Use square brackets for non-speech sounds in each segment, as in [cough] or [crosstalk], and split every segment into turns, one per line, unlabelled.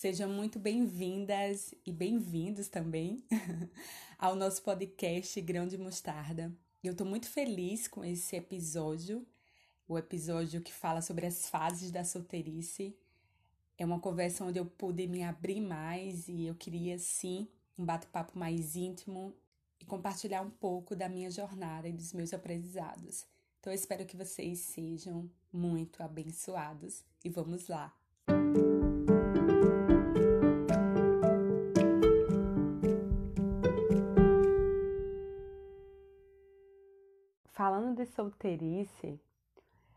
Sejam muito bem-vindas e bem-vindos também [laughs] ao nosso podcast Grão de Mostarda. Eu estou muito feliz com esse episódio, o episódio que fala sobre as fases da solteirice. É uma conversa onde eu pude me abrir mais e eu queria, sim, um bate-papo mais íntimo e compartilhar um pouco da minha jornada e dos meus aprendizados. Então, eu espero que vocês sejam muito abençoados e vamos lá! De solteirice,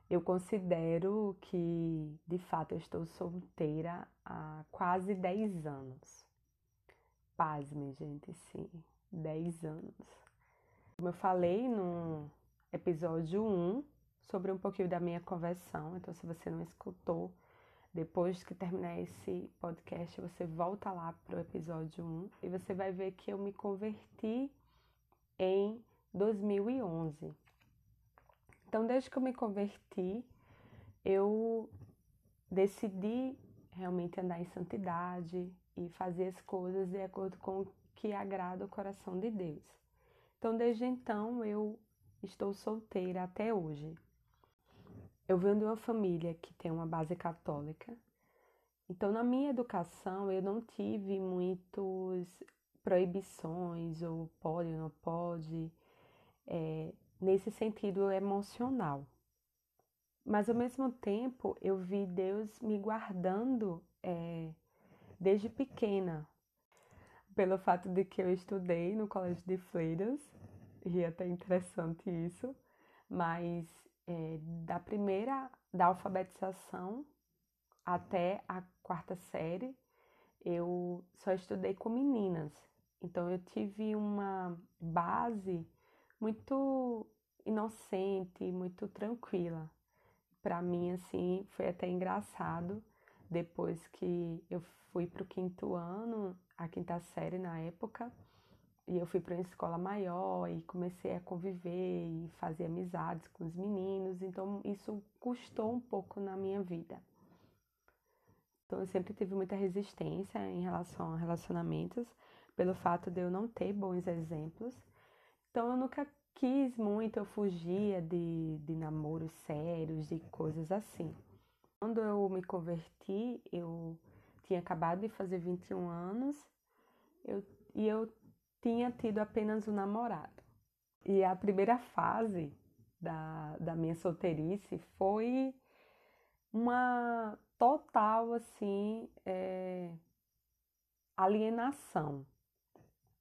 eu considero que, de fato, eu estou solteira há quase 10 anos. Pasme, gente, sim, 10 anos. Como eu falei no episódio 1 sobre um pouquinho da minha conversão, então se você não escutou, depois que terminar esse podcast, você volta lá para o episódio 1 e você vai ver que eu me converti em 2011. Então, desde que eu me converti, eu decidi realmente andar em santidade e fazer as coisas de acordo com o que agrada o coração de Deus. Então, desde então, eu estou solteira até hoje. Eu venho de uma família que tem uma base católica. Então, na minha educação, eu não tive muitas proibições, ou pode ou não pode. É, nesse sentido emocional. Mas ao mesmo tempo eu vi Deus me guardando é, desde pequena, pelo fato de que eu estudei no Colégio de Fleiras, e é até interessante isso, mas é, da primeira, da alfabetização até a quarta série, eu só estudei com meninas. Então eu tive uma base muito inocente, muito tranquila. Para mim, assim, foi até engraçado depois que eu fui para o quinto ano, a quinta série na época, e eu fui para uma escola maior e comecei a conviver e fazer amizades com os meninos, então isso custou um pouco na minha vida. Então eu sempre tive muita resistência em relação a relacionamentos, pelo fato de eu não ter bons exemplos então eu nunca quis muito, eu fugia de, de namoros sérios, de coisas assim. Quando eu me converti, eu tinha acabado de fazer 21 anos eu, e eu tinha tido apenas um namorado. E a primeira fase da, da minha solteirice foi uma total assim é, alienação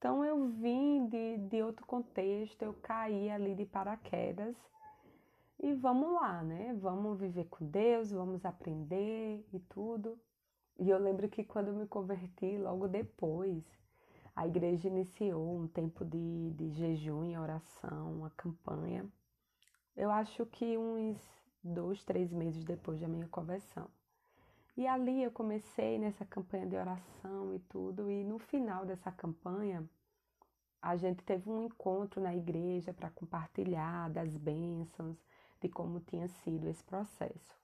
então eu vim de, de outro contexto, eu caí ali de paraquedas e vamos lá, né? Vamos viver com Deus, vamos aprender e tudo. E eu lembro que quando eu me converti, logo depois, a igreja iniciou um tempo de, de jejum e oração, uma campanha. Eu acho que uns dois, três meses depois da minha conversão. E ali eu comecei nessa campanha de oração e tudo, e no final dessa campanha, a gente teve um encontro na igreja para compartilhar das bênçãos, de como tinha sido esse processo.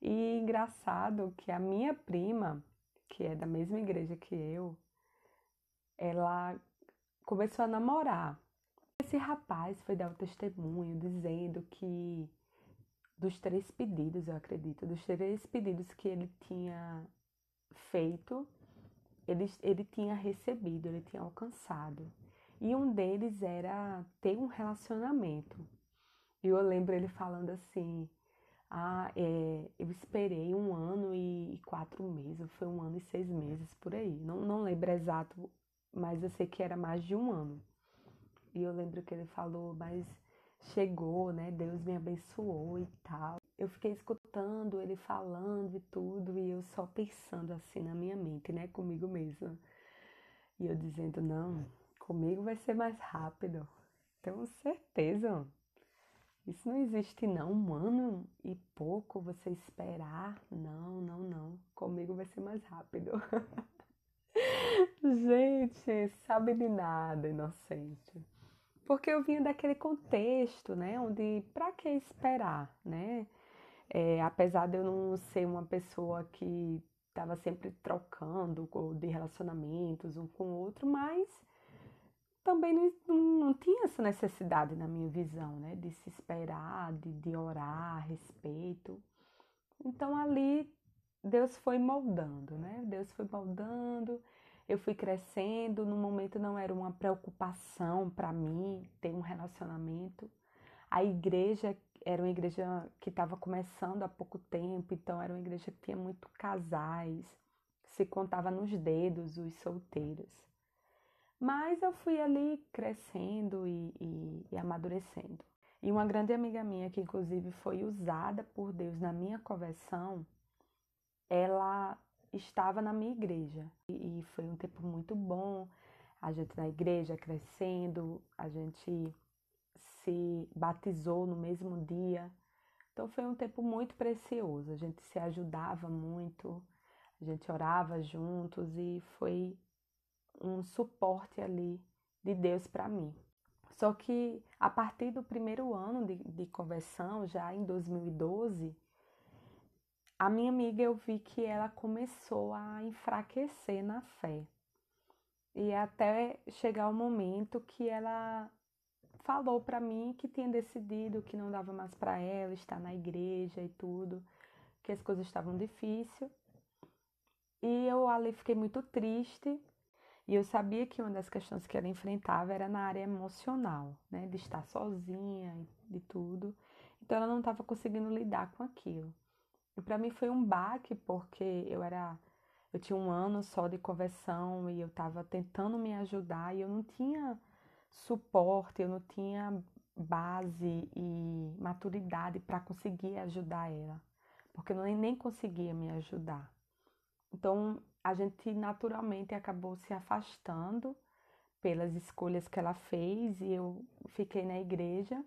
E engraçado que a minha prima, que é da mesma igreja que eu, ela começou a namorar. Esse rapaz foi dar o testemunho dizendo que dos três pedidos, eu acredito, dos três pedidos que ele tinha feito, ele, ele tinha recebido, ele tinha alcançado. E um deles era ter um relacionamento. E eu lembro ele falando assim: Ah, é, eu esperei um ano e quatro meses, foi um ano e seis meses por aí. Não, não lembro exato, mas eu sei que era mais de um ano. E eu lembro que ele falou, mas chegou, né? Deus me abençoou e tal. Eu fiquei escutando ele falando e tudo, e eu só pensando assim na minha mente, né? Comigo mesma. E eu dizendo, não, comigo vai ser mais rápido. Tenho certeza. Isso não existe não, um ano e pouco você esperar. Não, não, não. Comigo vai ser mais rápido. [laughs] Gente, sabe de nada, inocente porque eu vinha daquele contexto, né, onde para que esperar, né? É, apesar de eu não ser uma pessoa que estava sempre trocando de relacionamentos um com o outro, mas também não, não, tinha essa necessidade na minha visão, né? De se esperar, de, de orar a respeito. Então ali Deus foi moldando, né? Deus foi moldando, eu fui crescendo. No momento não era uma preocupação para mim ter um relacionamento. A igreja era uma igreja que estava começando há pouco tempo, então era uma igreja que tinha muito casais, se contava nos dedos os solteiros. Mas eu fui ali crescendo e, e, e amadurecendo. E uma grande amiga minha, que inclusive foi usada por Deus na minha conversão, ela estava na minha igreja. E, e foi um tempo muito bom, a gente na igreja crescendo, a gente se batizou no mesmo dia. Então foi um tempo muito precioso. A gente se ajudava muito, a gente orava juntos e foi um suporte ali de Deus para mim. Só que a partir do primeiro ano de, de conversão, já em 2012, a minha amiga eu vi que ela começou a enfraquecer na fé. E até chegar o momento que ela falou para mim que tinha decidido que não dava mais para ela estar na igreja e tudo, que as coisas estavam difíceis. E eu ali fiquei muito triste. E eu sabia que uma das questões que ela enfrentava era na área emocional, né, de estar sozinha de tudo. Então ela não estava conseguindo lidar com aquilo. E para mim foi um baque porque eu era eu tinha um ano só de conversão e eu estava tentando me ajudar e eu não tinha suporte, eu não tinha base e maturidade para conseguir ajudar ela, porque eu nem conseguia me ajudar. Então a gente naturalmente acabou se afastando pelas escolhas que ela fez e eu fiquei na igreja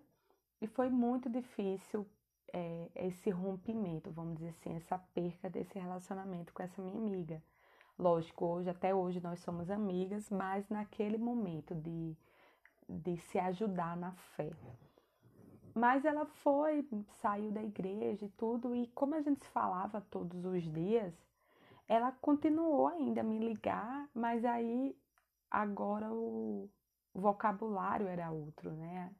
e foi muito difícil é, esse rompimento, vamos dizer assim, essa perca desse relacionamento com essa minha amiga. Lógico, hoje, até hoje nós somos amigas, mas naquele momento de, de se ajudar na fé. Mas ela foi, saiu da igreja e tudo, e como a gente se falava todos os dias, ela continuou ainda a me ligar, mas aí agora o vocabulário era outro, né?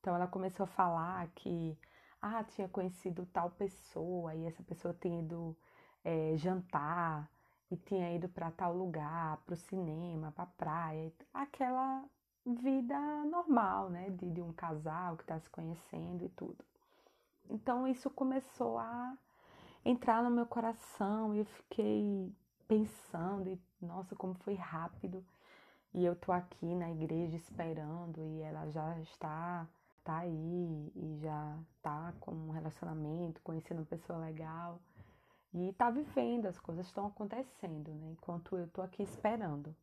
Então ela começou a falar que ah, tinha conhecido tal pessoa e essa pessoa tinha ido é, jantar e tinha ido para tal lugar, para o cinema, para a praia, aquela vida normal, né, de, de um casal que está se conhecendo e tudo. Então isso começou a entrar no meu coração e eu fiquei pensando e nossa, como foi rápido. E eu tô aqui na igreja esperando e ela já está tá aí e já tá com um relacionamento, conhecendo uma pessoa legal e tá vivendo, as coisas estão acontecendo, né? Enquanto eu tô aqui esperando.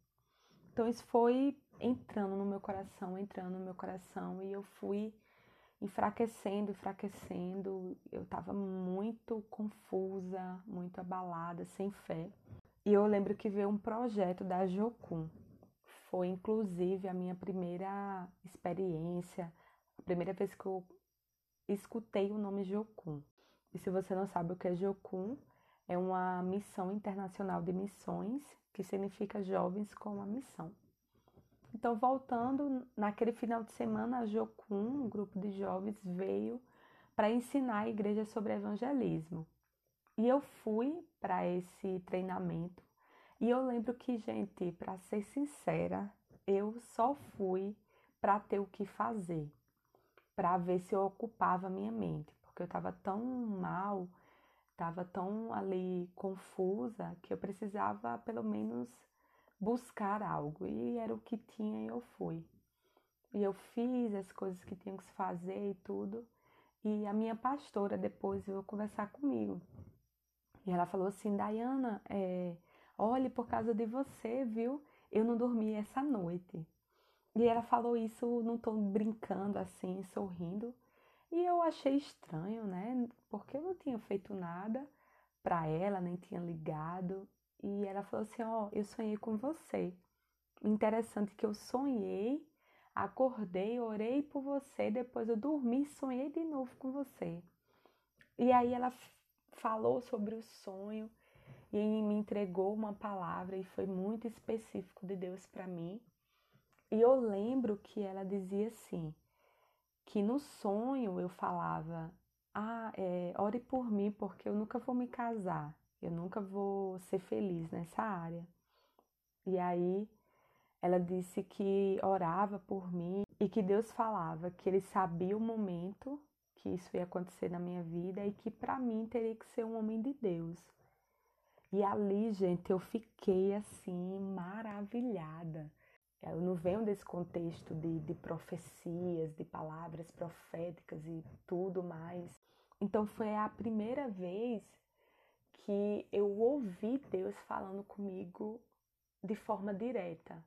Então isso foi entrando no meu coração, entrando no meu coração e eu fui enfraquecendo, enfraquecendo. Eu tava muito confusa, muito abalada, sem fé. E eu lembro que veio um projeto da Jocum. Foi inclusive a minha primeira experiência primeira vez que eu escutei o nome Jocum. E se você não sabe o que é Jocum, é uma missão internacional de missões, que significa jovens com uma missão. Então, voltando, naquele final de semana, a Jocum, um grupo de jovens, veio para ensinar a igreja sobre evangelismo. E eu fui para esse treinamento. E eu lembro que, gente, para ser sincera, eu só fui para ter o que fazer para ver se eu ocupava a minha mente, porque eu estava tão mal, estava tão ali confusa que eu precisava pelo menos buscar algo e era o que tinha e eu fui. E eu fiz as coisas que tinham que fazer e tudo. E a minha pastora depois veio conversar comigo. E ela falou assim: Dayana, é, olhe por causa de você, viu? Eu não dormi essa noite. E ela falou isso num tom brincando assim, sorrindo. E eu achei estranho, né? Porque eu não tinha feito nada para ela, nem tinha ligado. E ela falou assim: Ó, oh, eu sonhei com você. Interessante que eu sonhei, acordei, orei por você, depois eu dormi, sonhei de novo com você. E aí ela falou sobre o sonho e me entregou uma palavra e foi muito específico de Deus para mim. E eu lembro que ela dizia assim, que no sonho eu falava, ah, é, ore por mim porque eu nunca vou me casar, eu nunca vou ser feliz nessa área. E aí ela disse que orava por mim e que Deus falava que ele sabia o momento que isso ia acontecer na minha vida e que para mim teria que ser um homem de Deus. E ali, gente, eu fiquei assim maravilhada. Eu não venho desse contexto de, de profecias, de palavras proféticas e tudo mais. Então foi a primeira vez que eu ouvi Deus falando comigo de forma direta.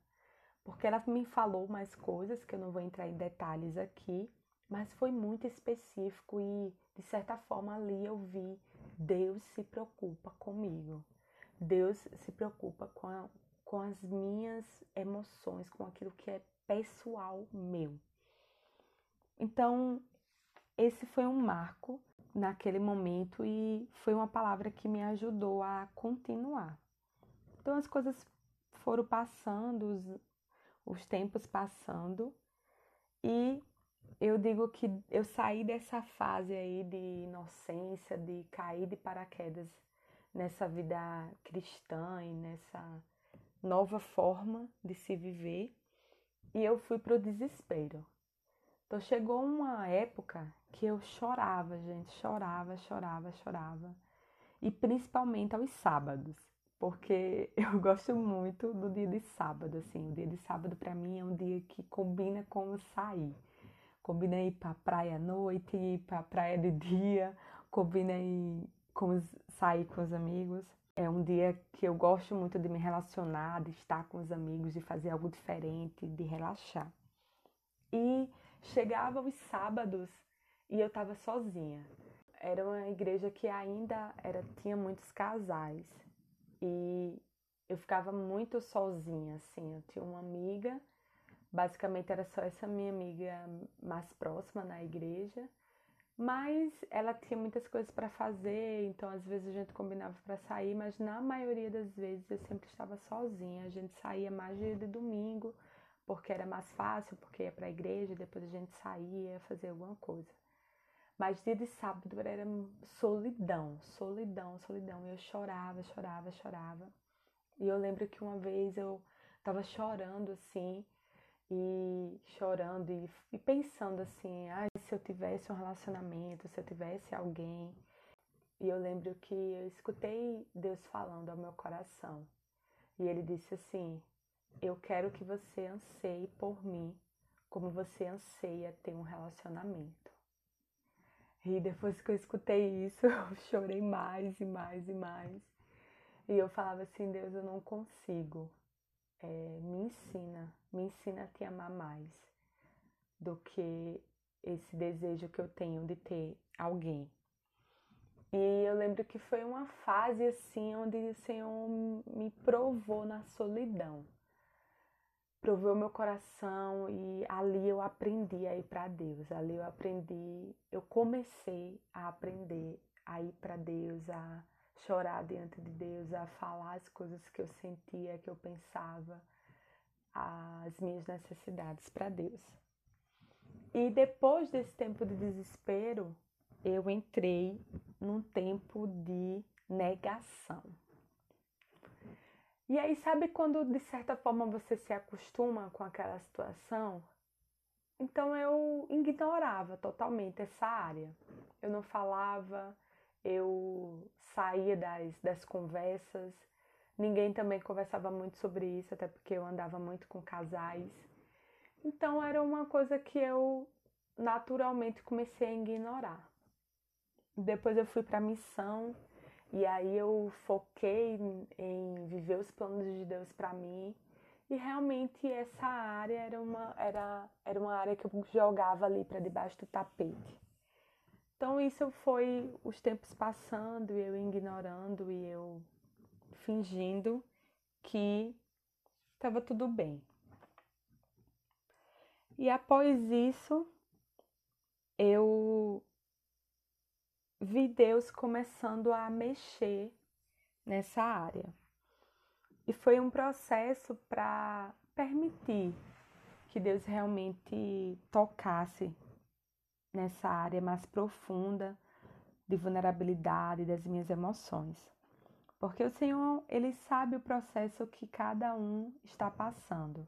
Porque ela me falou mais coisas que eu não vou entrar em detalhes aqui, mas foi muito específico e de certa forma ali eu vi Deus se preocupa comigo. Deus se preocupa com, a, com as minhas emoções, com aquilo que é pessoal meu. Então, esse foi um marco naquele momento e foi uma palavra que me ajudou a continuar. Então, as coisas foram passando, os, os tempos passando e eu digo que eu saí dessa fase aí de inocência, de cair de paraquedas nessa vida cristã e nessa nova forma de se viver e eu fui pro desespero. Então chegou uma época que eu chorava, gente, chorava, chorava, chorava. E principalmente aos sábados, porque [laughs] eu gosto muito do dia de sábado, assim. O dia de sábado para mim é um dia que combina com sair. Combina ir pra praia à noite, ir pra praia de dia, combina ir com os, sair com os amigos. É um dia que eu gosto muito de me relacionar, de estar com os amigos, de fazer algo diferente, de relaxar. E chegava os sábados e eu estava sozinha. Era uma igreja que ainda era, tinha muitos casais e eu ficava muito sozinha, assim. Eu tinha uma amiga, basicamente era só essa minha amiga mais próxima na igreja mas ela tinha muitas coisas para fazer, então às vezes a gente combinava para sair, mas na maioria das vezes eu sempre estava sozinha. A gente saía mais dia de domingo, porque era mais fácil, porque ia para a igreja, depois a gente saía, fazer alguma coisa. Mas dia de sábado era solidão, solidão, solidão. Eu chorava, chorava, chorava. E eu lembro que uma vez eu estava chorando assim, e chorando e, e pensando assim, ah, se eu tivesse um relacionamento, se eu tivesse alguém. E eu lembro que eu escutei Deus falando ao meu coração. E ele disse assim: Eu quero que você anseie por mim como você anseia ter um relacionamento. E depois que eu escutei isso, [laughs] eu chorei mais e mais e mais. E eu falava assim: Deus, eu não consigo é, me ensina, me ensina a te amar mais do que esse desejo que eu tenho de ter alguém. E eu lembro que foi uma fase assim onde o Senhor me provou na solidão. Provou meu coração e ali eu aprendi a ir para Deus. Ali eu aprendi, eu comecei a aprender a ir para Deus, a chorar diante de Deus, a falar as coisas que eu sentia, que eu pensava, as minhas necessidades para Deus. E depois desse tempo de desespero, eu entrei num tempo de negação. E aí, sabe quando de certa forma você se acostuma com aquela situação? Então eu ignorava totalmente essa área. Eu não falava, eu saía das, das conversas. Ninguém também conversava muito sobre isso, até porque eu andava muito com casais. Então era uma coisa que eu naturalmente comecei a ignorar. Depois eu fui para a missão e aí eu foquei em viver os planos de Deus para mim. E realmente essa área era uma, era, era uma área que eu jogava ali para debaixo do tapete. Então isso foi os tempos passando eu ignorando e eu fingindo que estava tudo bem. E após isso, eu vi Deus começando a mexer nessa área. E foi um processo para permitir que Deus realmente tocasse nessa área mais profunda de vulnerabilidade das minhas emoções. Porque o Senhor, ele sabe o processo que cada um está passando.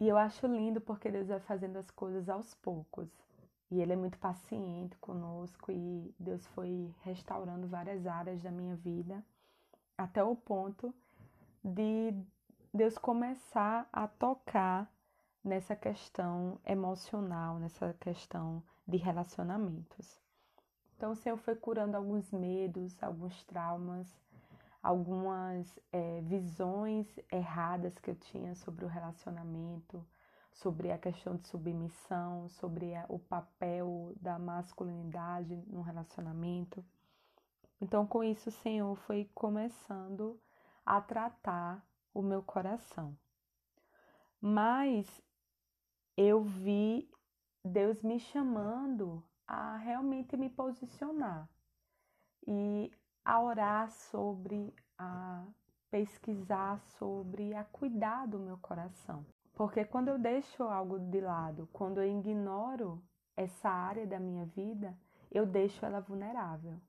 E eu acho lindo porque Deus vai fazendo as coisas aos poucos. E ele é muito paciente conosco e Deus foi restaurando várias áreas da minha vida até o ponto de Deus começar a tocar nessa questão emocional, nessa questão de relacionamentos. Então, o Senhor foi curando alguns medos, alguns traumas, algumas é, visões erradas que eu tinha sobre o relacionamento, sobre a questão de submissão, sobre a, o papel da masculinidade no relacionamento. Então, com isso, o Senhor foi começando a tratar o meu coração. Mas eu vi Deus me chamando a realmente me posicionar e a orar sobre, a pesquisar sobre, a cuidar do meu coração. Porque quando eu deixo algo de lado, quando eu ignoro essa área da minha vida, eu deixo ela vulnerável.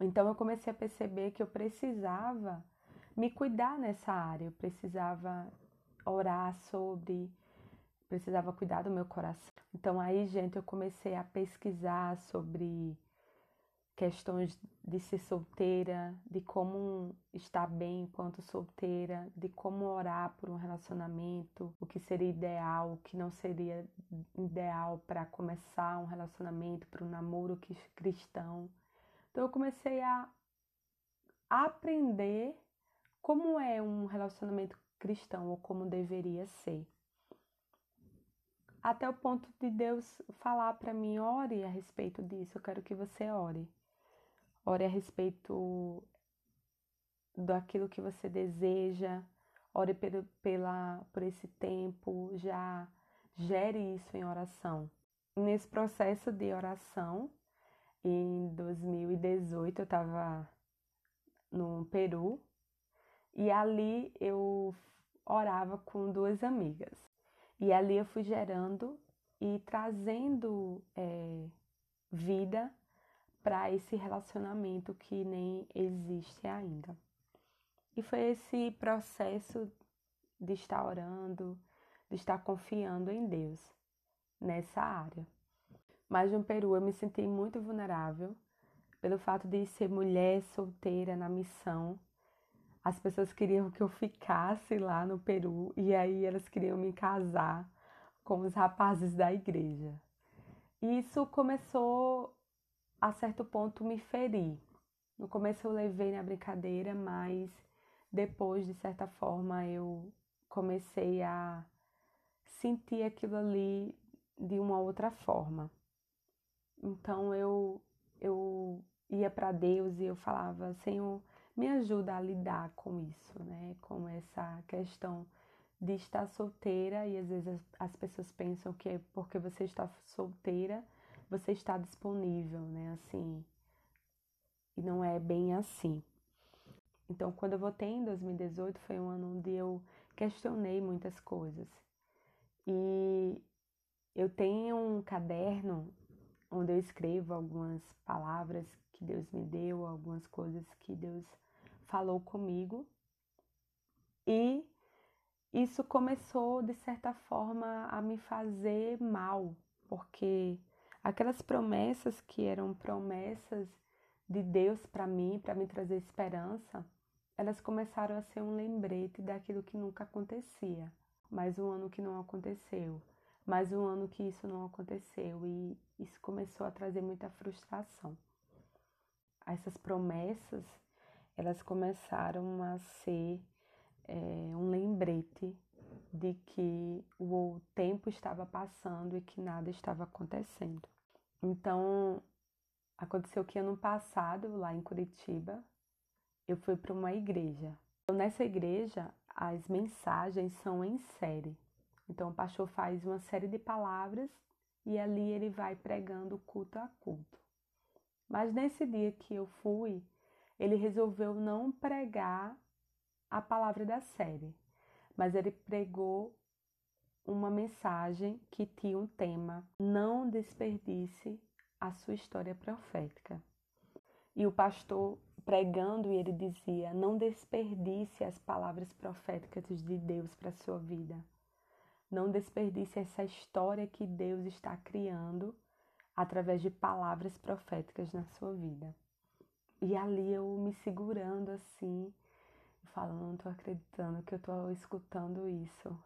Então eu comecei a perceber que eu precisava me cuidar nessa área, eu precisava orar sobre, precisava cuidar do meu coração. Então aí, gente, eu comecei a pesquisar sobre questões de ser solteira, de como estar bem enquanto solteira, de como orar por um relacionamento, o que seria ideal, o que não seria ideal para começar um relacionamento, para um namoro cristão. Então eu comecei a aprender como é um relacionamento cristão ou como deveria ser. Até o ponto de Deus falar para mim: ore a respeito disso, eu quero que você ore. Ore a respeito daquilo que você deseja, ore pelo, pela, por esse tempo, já gere isso em oração. Nesse processo de oração, em 2018 eu estava no Peru e ali eu orava com duas amigas. E ali eu fui gerando e trazendo é, vida para esse relacionamento que nem existe ainda. E foi esse processo de estar orando, de estar confiando em Deus nessa área. Mas no Peru eu me senti muito vulnerável pelo fato de ser mulher solteira na missão. As pessoas queriam que eu ficasse lá no Peru e aí elas queriam me casar com os rapazes da igreja. E isso começou a certo ponto me ferir. No começo eu levei na brincadeira, mas depois, de certa forma, eu comecei a sentir aquilo ali de uma outra forma. Então eu eu ia para Deus e eu falava, Senhor, me ajuda a lidar com isso, né? Com essa questão de estar solteira e às vezes as pessoas pensam que é porque você está solteira você está disponível, né? Assim, e não é bem assim. Então, quando eu votei em 2018, foi um ano onde eu questionei muitas coisas. E eu tenho um caderno onde eu escrevo algumas palavras que Deus me deu, algumas coisas que Deus falou comigo. E isso começou, de certa forma, a me fazer mal, porque Aquelas promessas que eram promessas de Deus para mim, para me trazer esperança, elas começaram a ser um lembrete daquilo que nunca acontecia. Mais um ano que não aconteceu, mais um ano que isso não aconteceu e isso começou a trazer muita frustração. Essas promessas, elas começaram a ser é, um lembrete de que o tempo estava passando e que nada estava acontecendo. Então, aconteceu que ano passado, lá em Curitiba, eu fui para uma igreja. Então, nessa igreja, as mensagens são em série. Então, o pastor faz uma série de palavras e ali ele vai pregando culto a culto. Mas nesse dia que eu fui, ele resolveu não pregar a palavra da série, mas ele pregou uma mensagem que tinha um tema: não desperdice a sua história profética. E o pastor pregando, ele dizia: não desperdice as palavras proféticas de Deus para a sua vida. Não desperdice essa história que Deus está criando através de palavras proféticas na sua vida. E ali eu me segurando assim, falando, não estou acreditando que eu estou escutando isso.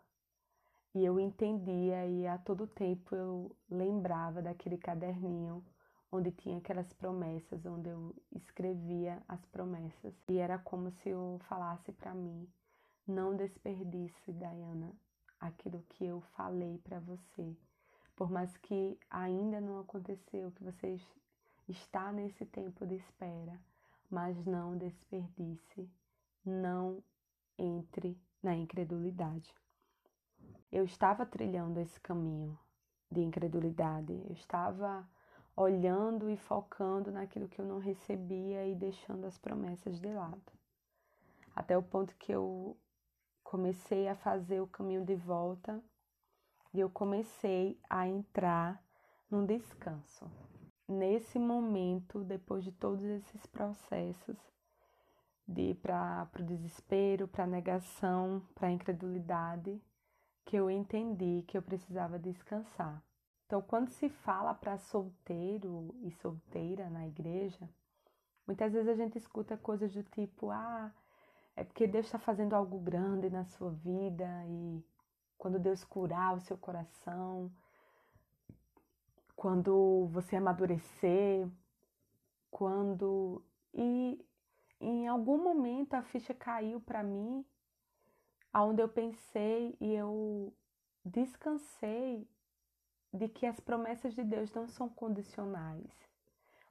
E eu entendia e a todo tempo eu lembrava daquele caderninho onde tinha aquelas promessas, onde eu escrevia as promessas. E era como se eu falasse para mim: não desperdice, Diana, aquilo que eu falei para você. Por mais que ainda não aconteceu, que você está nesse tempo de espera, mas não desperdice, não entre na incredulidade. Eu estava trilhando esse caminho de incredulidade, eu estava olhando e focando naquilo que eu não recebia e deixando as promessas de lado. Até o ponto que eu comecei a fazer o caminho de volta e eu comecei a entrar num descanso. Nesse momento, depois de todos esses processos, de ir para o desespero, para a negação, para a incredulidade, que eu entendi que eu precisava descansar. Então, quando se fala para solteiro e solteira na igreja, muitas vezes a gente escuta coisas do tipo: ah, é porque Deus está fazendo algo grande na sua vida e quando Deus curar o seu coração, quando você amadurecer, quando. E em algum momento a ficha caiu para mim, aonde eu pensei e eu descansei de que as promessas de Deus não são condicionais.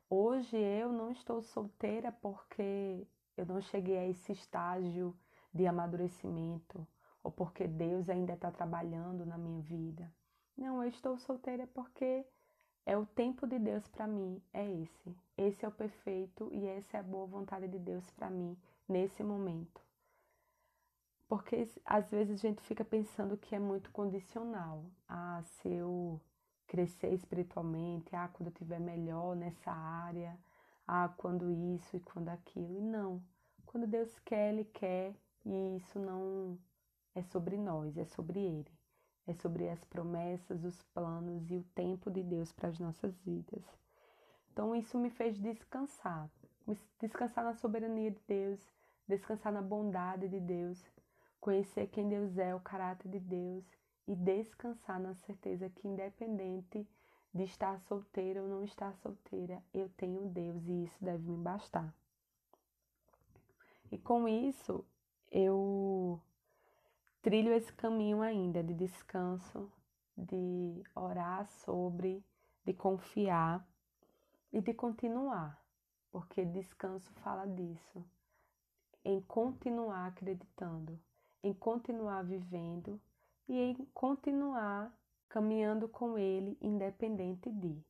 Hoje eu não estou solteira porque eu não cheguei a esse estágio de amadurecimento ou porque Deus ainda está trabalhando na minha vida. Não, eu estou solteira porque é o tempo de Deus para mim, é esse. Esse é o perfeito e essa é a boa vontade de Deus para mim nesse momento. Porque às vezes a gente fica pensando que é muito condicional. Ah, se eu crescer espiritualmente, ah, quando eu tiver melhor nessa área, ah, quando isso e quando aquilo. E não. Quando Deus quer, Ele quer, e isso não é sobre nós, é sobre Ele. É sobre as promessas, os planos e o tempo de Deus para as nossas vidas. Então, isso me fez descansar. Descansar na soberania de Deus, descansar na bondade de Deus, conhecer quem Deus é, o caráter de Deus e descansar na certeza que, independente de estar solteira ou não estar solteira, eu tenho Deus e isso deve me bastar. E com isso, eu trilho esse caminho ainda de descanso, de orar sobre, de confiar e de continuar, porque descanso fala disso, em continuar acreditando, em continuar vivendo e em continuar caminhando com Ele, independente de.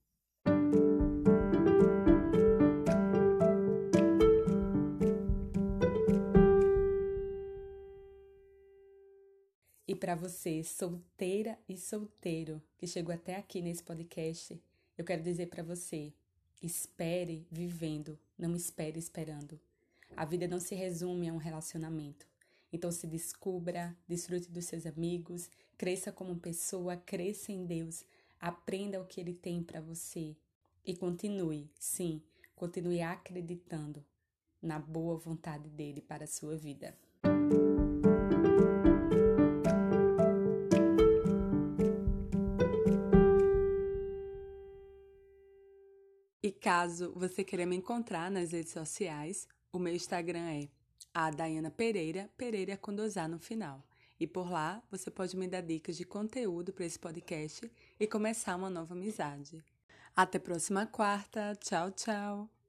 E para você, solteira e solteiro, que chegou até aqui nesse podcast, eu quero dizer para você: espere vivendo, não espere esperando. A vida não se resume a um relacionamento. Então se descubra, desfrute dos seus amigos, cresça como pessoa, cresça em Deus, aprenda o que Ele tem para você e continue, sim, continue acreditando na boa vontade dele para a sua vida. E caso você queira me encontrar nas redes sociais, o meu Instagram é a Dayana Pereira, Pereira com dosar no final. E por lá você pode me dar dicas de conteúdo para esse podcast e começar uma nova amizade. Até próxima quarta. Tchau, tchau.